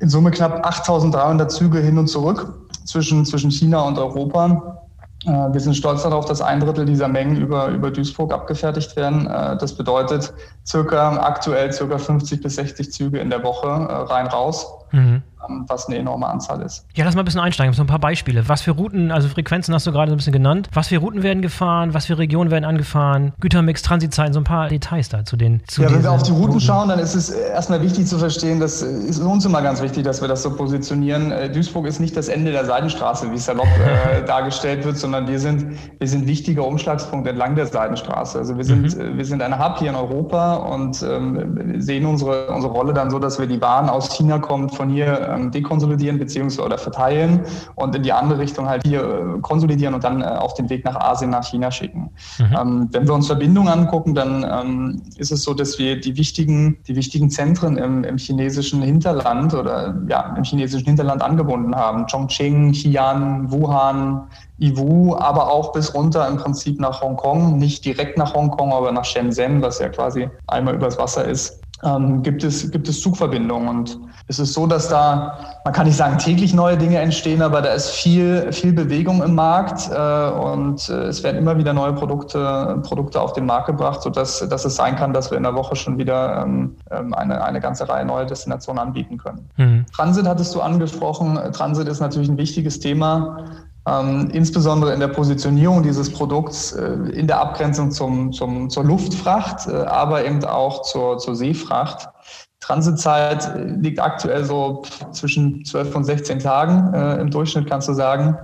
in Summe knapp 8300 Züge hin und zurück zwischen, zwischen China und Europa. Äh, wir sind stolz darauf, dass ein Drittel dieser Mengen über, über Duisburg abgefertigt werden. Äh, das bedeutet circa aktuell circa 50 bis 60 Züge in der Woche äh, rein raus. Mhm was eine enorme Anzahl ist. Ja, lass mal ein bisschen einsteigen. So ein paar Beispiele. Was für Routen, also Frequenzen hast du gerade so ein bisschen genannt. Was für Routen werden gefahren? Was für Regionen werden angefahren? Gütermix, Transitzeiten, so ein paar Details da zu den. Zu ja, wenn wir auf die Routen, Routen, schauen, dann ist es erstmal wichtig zu verstehen, das ist uns immer ganz wichtig, dass wir das so positionieren. Äh, Duisburg ist nicht das Ende der Seidenstraße, wie es salopp äh, dargestellt wird, sondern wir sind, wir sind wichtiger Umschlagspunkt entlang der Seidenstraße. Also wir sind, mhm. Äh, wir sind eine Hub hier in Europa und ähm, sehen unsere, unsere Rolle dann so, dass wir die Waren aus China kommt, von hier ähm, dekonsolidieren beziehungsweise oder verteilen und in die andere Richtung halt hier äh, konsolidieren und dann äh, auf den Weg nach Asien, nach China schicken. Mhm. Ähm, wenn wir uns Verbindungen angucken, dann ähm, ist es so, dass wir die wichtigen, die wichtigen Zentren im, im chinesischen Hinterland oder ja, im chinesischen Hinterland angebunden haben. Chongqing, Xi'an, Wuhan, Iwu, aber auch bis runter im Prinzip nach Hongkong, nicht direkt nach Hongkong, aber nach Shenzhen, was ja quasi einmal übers Wasser ist ähm, gibt, es, gibt es Zugverbindungen. Und es ist so, dass da, man kann nicht sagen täglich neue Dinge entstehen, aber da ist viel, viel Bewegung im Markt äh, und äh, es werden immer wieder neue Produkte, Produkte auf den Markt gebracht, sodass dass es sein kann, dass wir in der Woche schon wieder ähm, ähm eine, eine ganze Reihe neue Destinationen anbieten können. Mhm. Transit hattest du angesprochen. Transit ist natürlich ein wichtiges Thema ähm, insbesondere in der Positionierung dieses Produkts äh, in der Abgrenzung zum, zum, zur Luftfracht, äh, aber eben auch zur, zur Seefracht. Transitzeit äh, liegt aktuell so zwischen 12 und 16 Tagen äh, im Durchschnitt, kannst du sagen.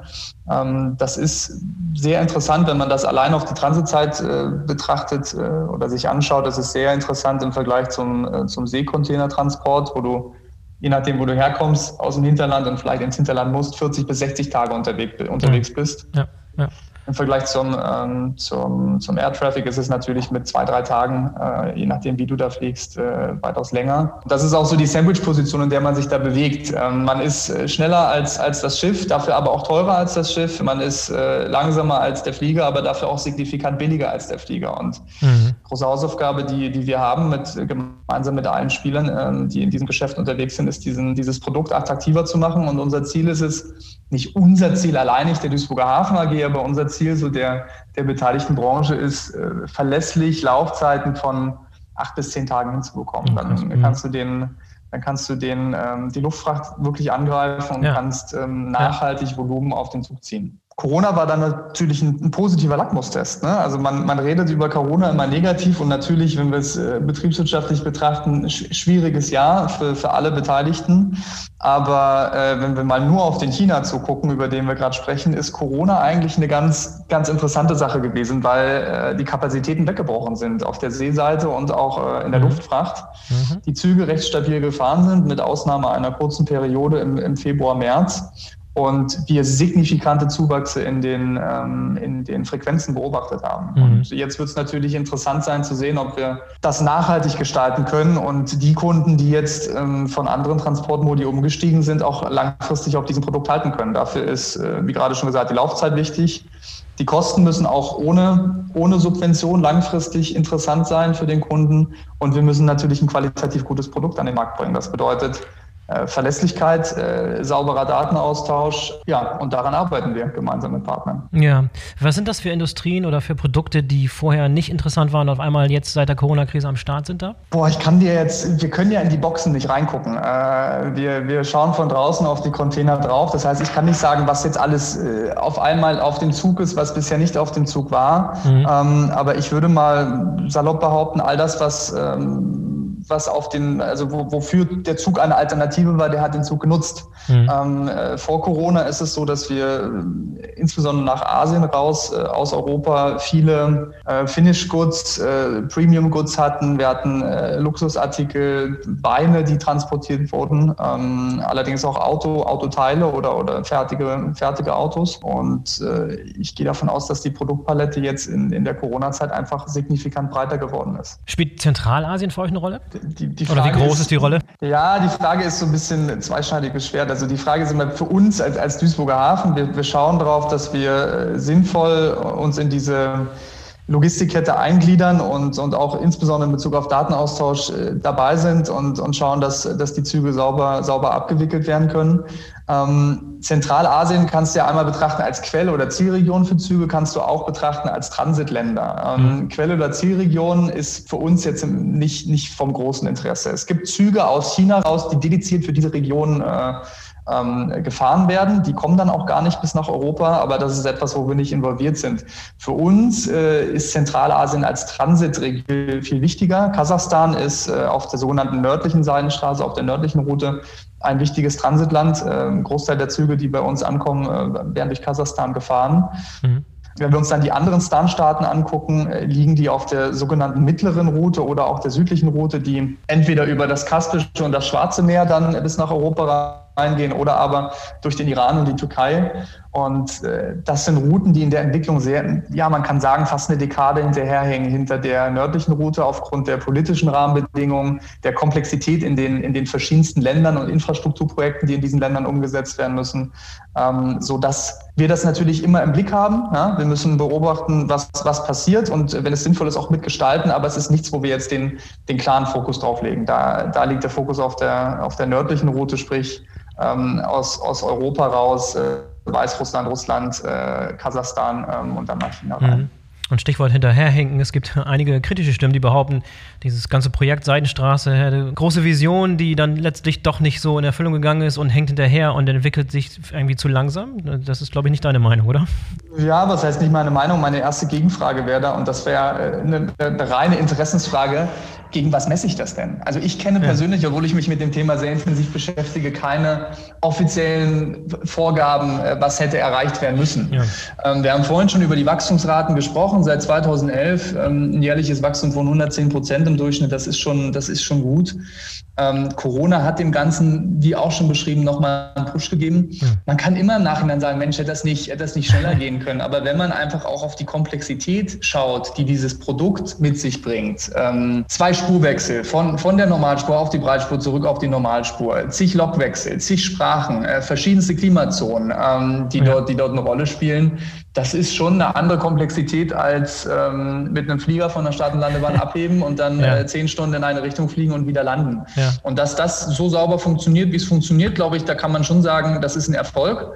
Ähm, das ist sehr interessant, wenn man das allein auf die Transitzeit äh, betrachtet äh, oder sich anschaut. Das ist sehr interessant im Vergleich zum, zum Seekontainertransport, wo du je nachdem, wo du herkommst, aus dem Hinterland und vielleicht ins Hinterland musst, 40 bis 60 Tage unterwegs, unterwegs bist. Ja, ja. Im Vergleich zum, ähm, zum, zum Air Traffic ist es natürlich mit zwei, drei Tagen, äh, je nachdem, wie du da fliegst, äh, weitaus länger. Das ist auch so die Sandwich-Position, in der man sich da bewegt. Ähm, man ist äh, schneller als, als das Schiff, dafür aber auch teurer als das Schiff. Man ist äh, langsamer als der Flieger, aber dafür auch signifikant billiger als der Flieger. Und mhm. große Hausaufgabe, die, die wir haben, mit, gemeinsam mit allen Spielern, ähm, die in diesem Geschäft unterwegs sind, ist, diesen, dieses Produkt attraktiver zu machen. Und unser Ziel ist es, nicht unser Ziel allein, nicht der Duisburger Hafen AG, aber unser Ziel so der, der beteiligten Branche ist, äh, verlässlich Laufzeiten von acht bis zehn Tagen hinzubekommen. Dann kannst du den dann kannst du den, ähm, die Luftfracht wirklich angreifen und ja. kannst ähm, nachhaltig ja. Volumen auf den Zug ziehen. Corona war dann natürlich ein, ein positiver Lackmustest. Ne? Also man, man redet über Corona immer negativ und natürlich, wenn wir es äh, betriebswirtschaftlich betrachten, sch schwieriges Jahr für, für alle Beteiligten. Aber äh, wenn wir mal nur auf den China zugucken, über den wir gerade sprechen, ist Corona eigentlich eine ganz, ganz interessante Sache gewesen, weil äh, die Kapazitäten weggebrochen sind auf der Seeseite und auch äh, in der mhm. Luftfracht. Mhm. Die Züge recht stabil gefahren sind, mit Ausnahme einer kurzen Periode im, im Februar, März und wir signifikante Zuwachse in den, ähm, in den Frequenzen beobachtet haben. Mhm. Und jetzt wird es natürlich interessant sein zu sehen, ob wir das nachhaltig gestalten können und die Kunden, die jetzt ähm, von anderen Transportmodi umgestiegen sind, auch langfristig auf diesem Produkt halten können. Dafür ist, äh, wie gerade schon gesagt, die Laufzeit wichtig. Die Kosten müssen auch ohne, ohne Subvention langfristig interessant sein für den Kunden. Und wir müssen natürlich ein qualitativ gutes Produkt an den Markt bringen. Das bedeutet, Verlässlichkeit, äh, sauberer Datenaustausch. Ja, und daran arbeiten wir gemeinsam mit Partnern. Ja, was sind das für Industrien oder für Produkte, die vorher nicht interessant waren und auf einmal jetzt seit der Corona-Krise am Start sind da? Boah, ich kann dir jetzt, wir können ja in die Boxen nicht reingucken. Äh, wir, wir schauen von draußen auf die Container drauf. Das heißt, ich kann nicht sagen, was jetzt alles äh, auf einmal auf dem Zug ist, was bisher nicht auf dem Zug war. Mhm. Ähm, aber ich würde mal salopp behaupten, all das, was ähm, was auf den, also wo, wofür der Zug eine Alternative war, der hat den Zug genutzt. Mhm. Ähm, äh, vor Corona ist es so, dass wir äh, insbesondere nach Asien raus, äh, aus Europa, viele äh, Finish Goods, äh, Premium Goods hatten. Wir hatten äh, Luxusartikel, Weine, die transportiert wurden, ähm, allerdings auch Auto, Autoteile oder, oder fertige, fertige Autos. Und ich gehe davon aus, dass die Produktpalette jetzt in, in der Corona-Zeit einfach signifikant breiter geworden ist. Spielt Zentralasien für euch eine Rolle? Die, die Oder wie groß ist, ist, die Rolle? Ja, die Frage ist so ein bisschen zweischneidig beschwert. Also die Frage ist immer für uns als, als Duisburger Hafen, wir, wir schauen darauf, dass wir äh, sinnvoll uns in diese Logistikkette eingliedern und, und auch insbesondere in Bezug auf Datenaustausch äh, dabei sind und, und schauen, dass, dass die Züge sauber, sauber abgewickelt werden können. Ähm, Zentralasien kannst du ja einmal betrachten als Quelle oder Zielregion für Züge, kannst du auch betrachten als Transitländer. Ähm, mhm. Quelle oder Zielregion ist für uns jetzt nicht, nicht vom großen Interesse. Es gibt Züge aus China raus, die dediziert für diese Region äh, ähm, gefahren werden. Die kommen dann auch gar nicht bis nach Europa, aber das ist etwas, wo wir nicht involviert sind. Für uns äh, ist Zentralasien als Transitregion viel wichtiger. Kasachstan ist äh, auf der sogenannten nördlichen Seidenstraße, auf der nördlichen Route ein wichtiges Transitland. Äh, ein Großteil der Züge, die bei uns ankommen, äh, werden durch Kasachstan gefahren. Mhm. Wenn wir uns dann die anderen Stan-Staaten angucken, äh, liegen die auf der sogenannten mittleren Route oder auch der südlichen Route, die entweder über das Kaspische und das Schwarze Meer dann bis nach Europa reingehen oder aber durch den Iran und die Türkei. Und äh, das sind Routen, die in der Entwicklung sehr, ja, man kann sagen, fast eine Dekade hinterherhängen hinter der nördlichen Route aufgrund der politischen Rahmenbedingungen, der Komplexität in den, in den verschiedensten Ländern und Infrastrukturprojekten, die in diesen Ländern umgesetzt werden müssen, ähm, so dass wir das natürlich immer im Blick haben. Ja? Wir müssen beobachten, was, was passiert und wenn es sinnvoll ist, auch mitgestalten, aber es ist nichts, wo wir jetzt den, den klaren Fokus drauf legen. Da, da liegt der Fokus auf der, auf der nördlichen Route, sprich ähm, aus, aus Europa raus, äh, Weißrussland, Russland, äh, Kasachstan ähm, und dann nach China rein. Mhm. Und Stichwort hinterherhinken, es gibt einige kritische Stimmen, die behaupten, dieses ganze Projekt Seidenstraße hätte große Vision, die dann letztlich doch nicht so in Erfüllung gegangen ist und hängt hinterher und entwickelt sich irgendwie zu langsam. Das ist, glaube ich, nicht deine Meinung, oder? Ja, was heißt nicht meine Meinung? Meine erste Gegenfrage wäre da, und das wäre eine, eine reine Interessensfrage. Gegen was messe ich das denn? Also ich kenne persönlich, obwohl ich mich mit dem Thema sehr intensiv beschäftige, keine offiziellen Vorgaben, äh, was hätte erreicht werden müssen. Ja. Ähm, wir haben vorhin schon über die Wachstumsraten gesprochen. Seit 2011 ähm, ein jährliches Wachstum von 110 Prozent im Durchschnitt. Das ist schon, das ist schon gut. Ähm, Corona hat dem Ganzen, wie auch schon beschrieben, nochmal einen Push gegeben. Man kann immer im Nachhinein sagen, Mensch, hätte das nicht, hätte das nicht schneller gehen können. Aber wenn man einfach auch auf die Komplexität schaut, die dieses Produkt mit sich bringt, ähm, zwei Spurwechsel von, von der Normalspur auf die Breitspur zurück auf die Normalspur, zig Lokwechsel, zig Sprachen, äh, verschiedenste Klimazonen, ähm, die, ja. dort, die dort eine Rolle spielen, das ist schon eine andere Komplexität als ähm, mit einem Flieger von der Start- und Landebahn abheben und dann ja. äh, zehn Stunden in eine Richtung fliegen und wieder landen. Ja. Und dass das so sauber funktioniert, wie es funktioniert, glaube ich, da kann man schon sagen, das ist ein Erfolg.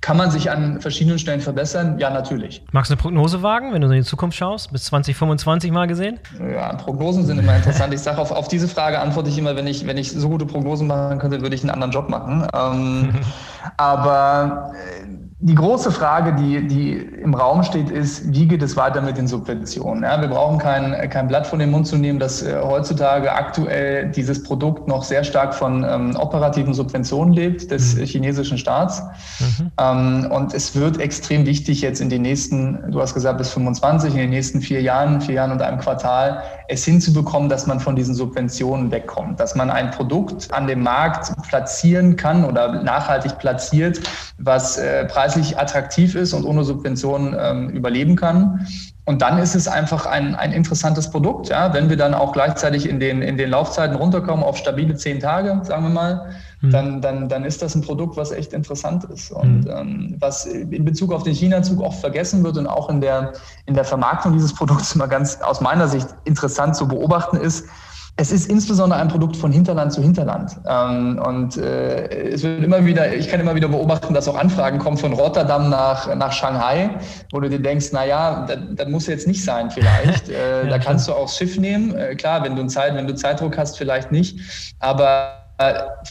Kann man sich an verschiedenen Stellen verbessern? Ja, natürlich. Magst du eine Prognose wagen, wenn du in die Zukunft schaust? Bis 2025 mal gesehen? Ja, Prognosen sind immer interessant. Ich sage, auf, auf diese Frage antworte ich immer, wenn ich, wenn ich so gute Prognosen machen könnte, würde ich einen anderen Job machen. Ähm, aber äh, die große Frage, die, die im Raum steht, ist, wie geht es weiter mit den Subventionen? Ja, wir brauchen kein, kein Blatt von den Mund zu nehmen, dass äh, heutzutage aktuell dieses Produkt noch sehr stark von ähm, operativen Subventionen lebt des mhm. chinesischen Staats. Mhm. Ähm, und es wird extrem wichtig jetzt in den nächsten, du hast gesagt bis 25, in den nächsten vier Jahren, vier Jahren und einem Quartal, es hinzubekommen, dass man von diesen Subventionen wegkommt, dass man ein Produkt an dem Markt platzieren kann oder nachhaltig platziert, was äh, preislich attraktiv ist und ohne Subventionen ähm, überleben kann. Und dann ist es einfach ein, ein interessantes Produkt. Ja? Wenn wir dann auch gleichzeitig in den, in den Laufzeiten runterkommen auf stabile zehn Tage, sagen wir mal, mhm. dann, dann, dann ist das ein Produkt, was echt interessant ist. Und mhm. ähm, was in Bezug auf den China-Zug oft vergessen wird und auch in der, in der Vermarktung dieses Produkts immer ganz aus meiner Sicht interessant zu beobachten ist, es ist insbesondere ein Produkt von Hinterland zu Hinterland. Ähm, und äh, es wird immer wieder, ich kann immer wieder beobachten, dass auch Anfragen kommen von Rotterdam nach, nach Shanghai, wo du dir denkst, na ja, das, das muss jetzt nicht sein vielleicht. Äh, ja, da kannst du auch das Schiff nehmen. Äh, klar, wenn du, Zeit, wenn du Zeitdruck hast, vielleicht nicht. Aber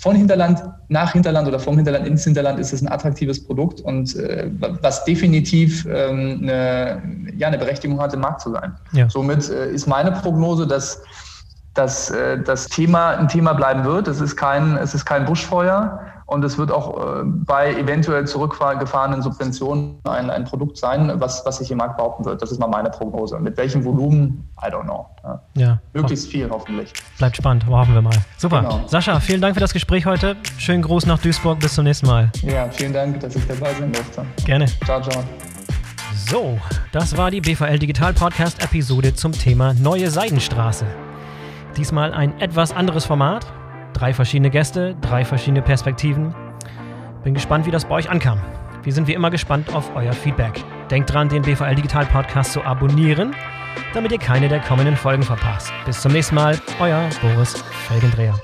von Hinterland nach Hinterland oder vom Hinterland ins Hinterland ist es ein attraktives Produkt und äh, was definitiv ähm, eine, ja, eine Berechtigung hat, im Markt zu sein. Ja. Somit äh, ist meine Prognose, dass dass äh, das Thema ein Thema bleiben wird. Es ist kein, es ist kein Buschfeuer und es wird auch äh, bei eventuell zurückgefahrenen Subventionen ein, ein Produkt sein, was, was sich im Markt behaupten wird. Das ist mal meine Prognose. Mit welchem Volumen? I don't know. Ja. Möglichst viel hoffentlich. Bleibt spannend, hoffen wir mal. Super. Genau. Sascha, vielen Dank für das Gespräch heute. Schönen Gruß nach Duisburg. Bis zum nächsten Mal. Ja, vielen Dank, dass ich dabei sein durfte. Gerne. Ciao, ciao. So, das war die BVL Digital Podcast Episode zum Thema Neue Seidenstraße. Diesmal ein etwas anderes Format. Drei verschiedene Gäste, drei verschiedene Perspektiven. Bin gespannt, wie das bei euch ankam. Wir sind wie immer gespannt auf euer Feedback. Denkt dran, den BVL Digital Podcast zu abonnieren, damit ihr keine der kommenden Folgen verpasst. Bis zum nächsten Mal, euer Boris Felgendreher.